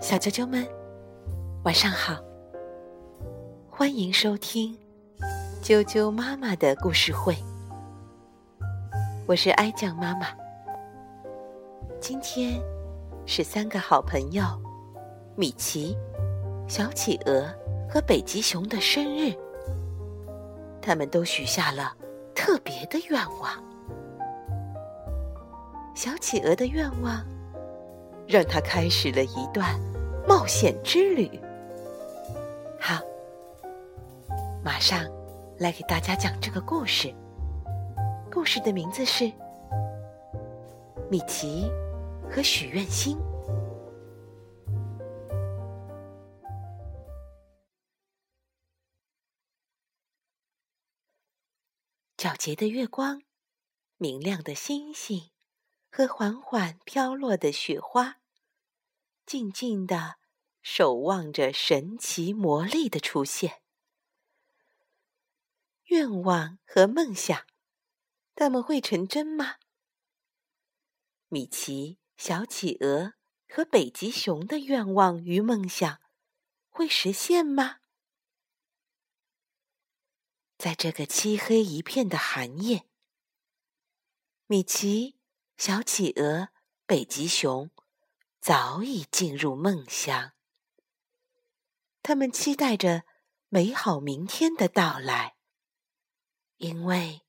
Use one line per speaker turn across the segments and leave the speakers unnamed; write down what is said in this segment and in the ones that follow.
小啾啾们，晚上好！欢迎收听啾啾妈妈的故事会，我是哀酱妈妈。今天是三个好朋友米奇、小企鹅和北极熊的生日，他们都许下了特别的愿望。小企鹅的愿望，让它开始了一段冒险之旅。好，马上来给大家讲这个故事。故事的名字是《米奇和许愿星》。皎洁的月光，明亮的星星。和缓缓飘落的雪花，静静的守望着神奇魔力的出现。愿望和梦想，他们会成真吗？米奇、小企鹅和北极熊的愿望与梦想会实现吗？在这个漆黑一片的寒夜，米奇。小企鹅、北极熊早已进入梦乡，他们期待着美好明天的到来，因为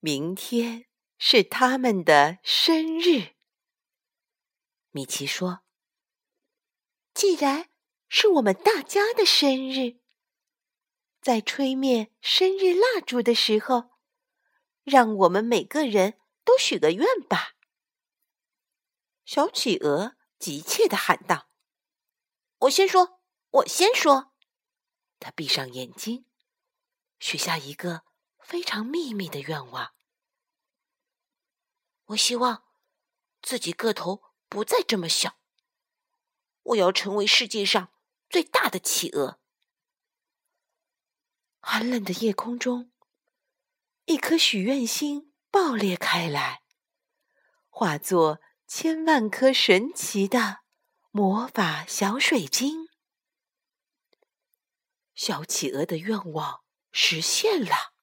明天是他们的生日。米奇说：“既然是我们大家的生日，在吹灭生日蜡烛的时候，让我们每个人。”都许个愿吧！小企鹅急切的喊道：“我先说，我先说。”他闭上眼睛，许下一个非常秘密的愿望：“我希望自己个头不再这么小，我要成为世界上最大的企鹅。”寒冷的夜空中，一颗许愿星。爆裂开来，化作千万颗神奇的魔法小水晶。小企鹅的愿望实现了。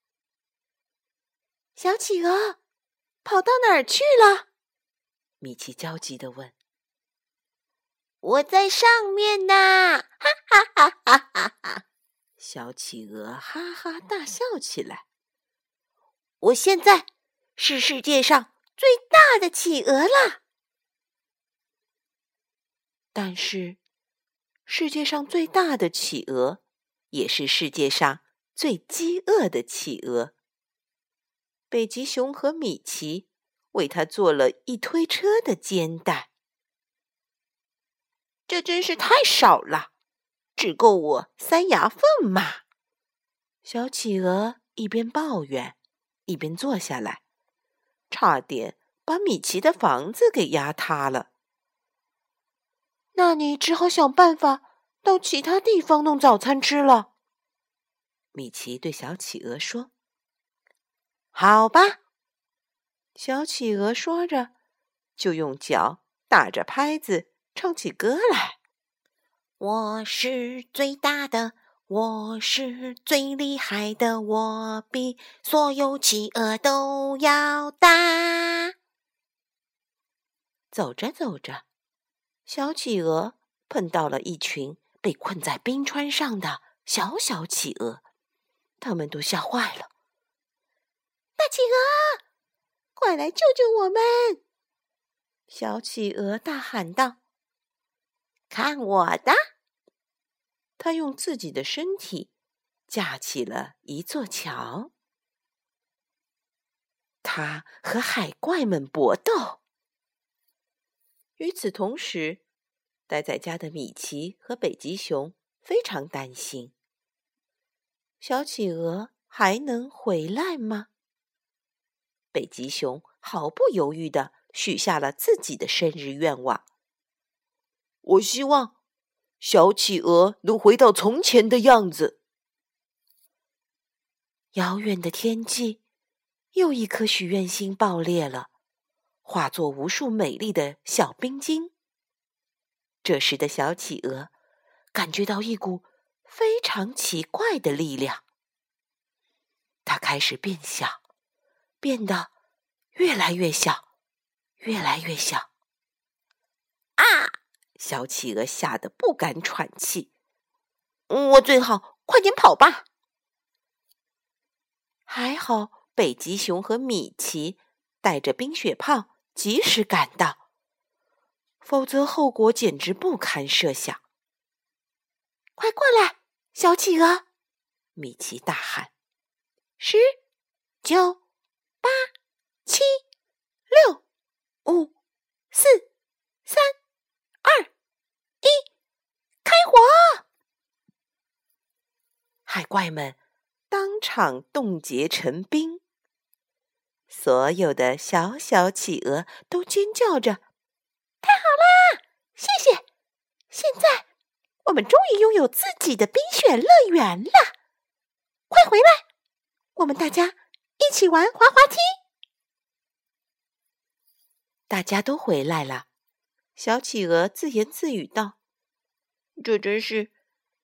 小企鹅跑到哪儿去了？米奇焦急地问。“我在上面呢！”哈哈哈哈哈哈！小企鹅哈哈大笑起来。我现在。是世界上最大的企鹅了，但是世界上最大的企鹅也是世界上最饥饿的企鹅。北极熊和米奇为它做了一推车的煎蛋，这真是太少了，只够我塞牙缝嘛！小企鹅一边抱怨，一边坐下来。差点把米奇的房子给压塌了。那你只好想办法到其他地方弄早餐吃了。米奇对小企鹅说：“好吧。”小企鹅说着，就用脚打着拍子唱起歌来：“我是最大的。”我是最厉害的，我比所有企鹅都要大。走着走着，小企鹅碰到了一群被困在冰川上的小小企鹅，他们都吓坏了。大企鹅，快来救救我们！小企鹅大喊道：“看我的！”他用自己的身体架起了一座桥，他和海怪们搏斗。与此同时，待在家的米奇和北极熊非常担心：小企鹅还能回来吗？北极熊毫不犹豫的许下了自己的生日愿望：“我希望。”小企鹅能回到从前的样子。遥远的天际，又一颗许愿星爆裂了，化作无数美丽的小冰晶。这时的小企鹅感觉到一股非常奇怪的力量，它开始变小，变得越来越小，越来越小。小企鹅吓得不敢喘气。我最好快点跑吧。还好北极熊和米奇带着冰雪炮及时赶到，否则后果简直不堪设想。快过来，小企鹅！米奇大喊：“十、九、八、七、海怪们当场冻结成冰，所有的小小企鹅都尖叫着：“太好啦！谢谢！现在我们终于拥有自己的冰雪乐园了！快回来，我们大家一起玩滑滑梯。”大家都回来了，小企鹅自言自语道：“这真是……”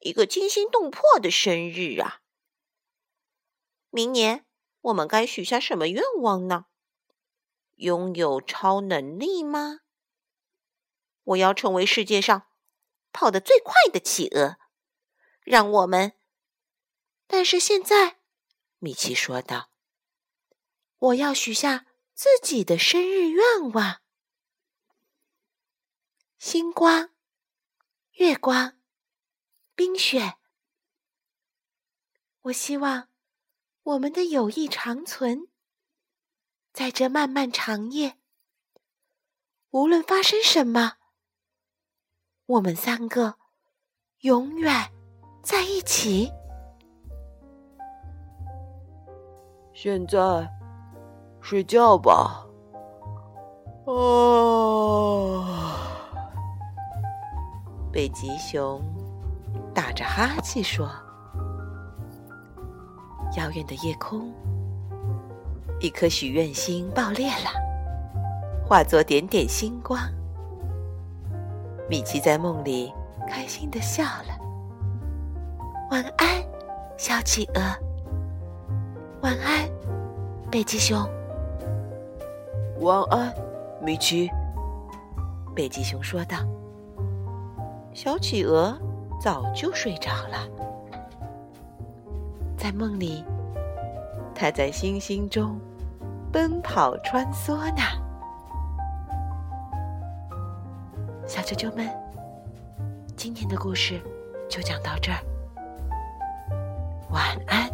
一个惊心动魄的生日啊！明年我们该许下什么愿望呢？拥有超能力吗？我要成为世界上跑得最快的企鹅。让我们……但是现在，米奇说道：“我要许下自己的生日愿望。星光，月光。”冰雪，我希望我们的友谊长存。在这漫漫长夜，无论发生什么，我们三个永远在一起。
现在睡觉吧。哦，
北极熊。打着哈欠说：“遥远的夜空，一颗许愿星爆裂了，化作点点星光。米奇在梦里开心的笑了。晚安，小企鹅。晚安，北极熊。
晚安，米奇。”
北极熊说道。小企鹅。早就睡着了，在梦里，他在星星中奔跑穿梭呢。小啾啾们，今天的故事就讲到这儿，晚安。